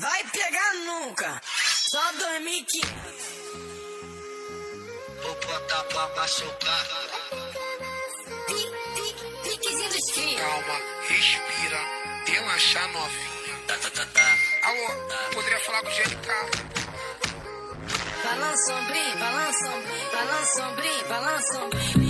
Vai pegar nunca. Só dormir que. Vou botar pra machucar. Piquezinho dos crios. Calma, respira, relaxa novinha. Tá, tá, tá, tá. Alô, poderia falar com o GLK? Balança ombrinho, balança ombrinho, balança ombrinho, balança ombrinho.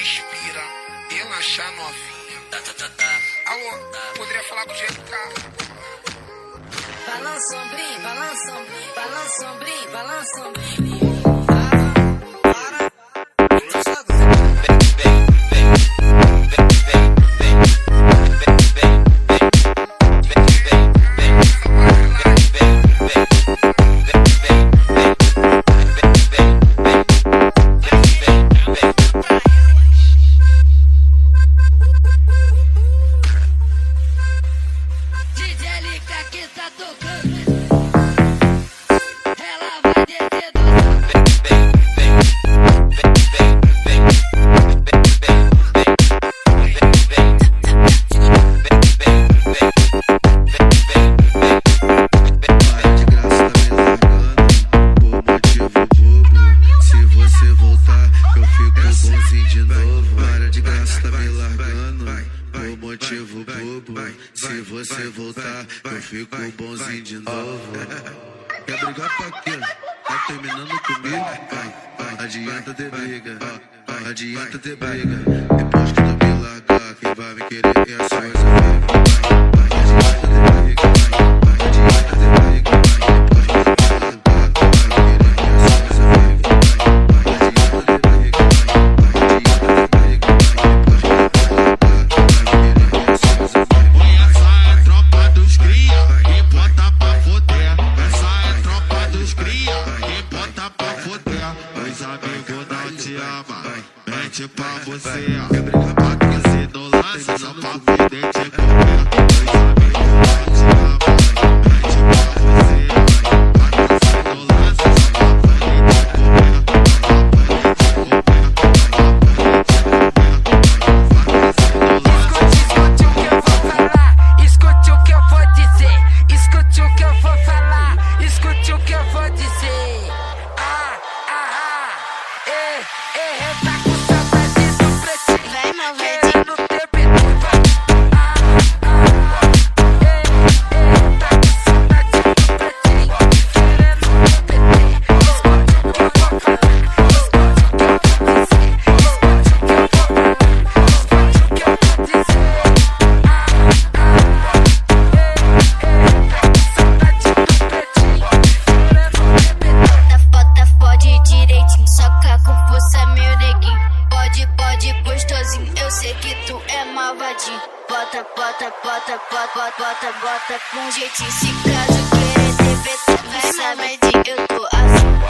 Respira, relaxa novinha. Tá, tá, tá, tá. Alô, poderia falar com o GLK? Balança ombrinho, balança ombrinho, balança ombrinho, balança datos. Motivo bobo. Se você voltar, eu fico bonzinho de novo. Quer brigar pra quê? Tá terminando comigo? Adianta ter briga, adianta ter briga. Depois que tu me largar, quem vai me querer é só essa Mete pra você. Aquece no lance, só pra perder te comer. Bota, bota, bota, bota, bota, com jeitinho. Se caso querer ter vai, mamãe, eu tô assim.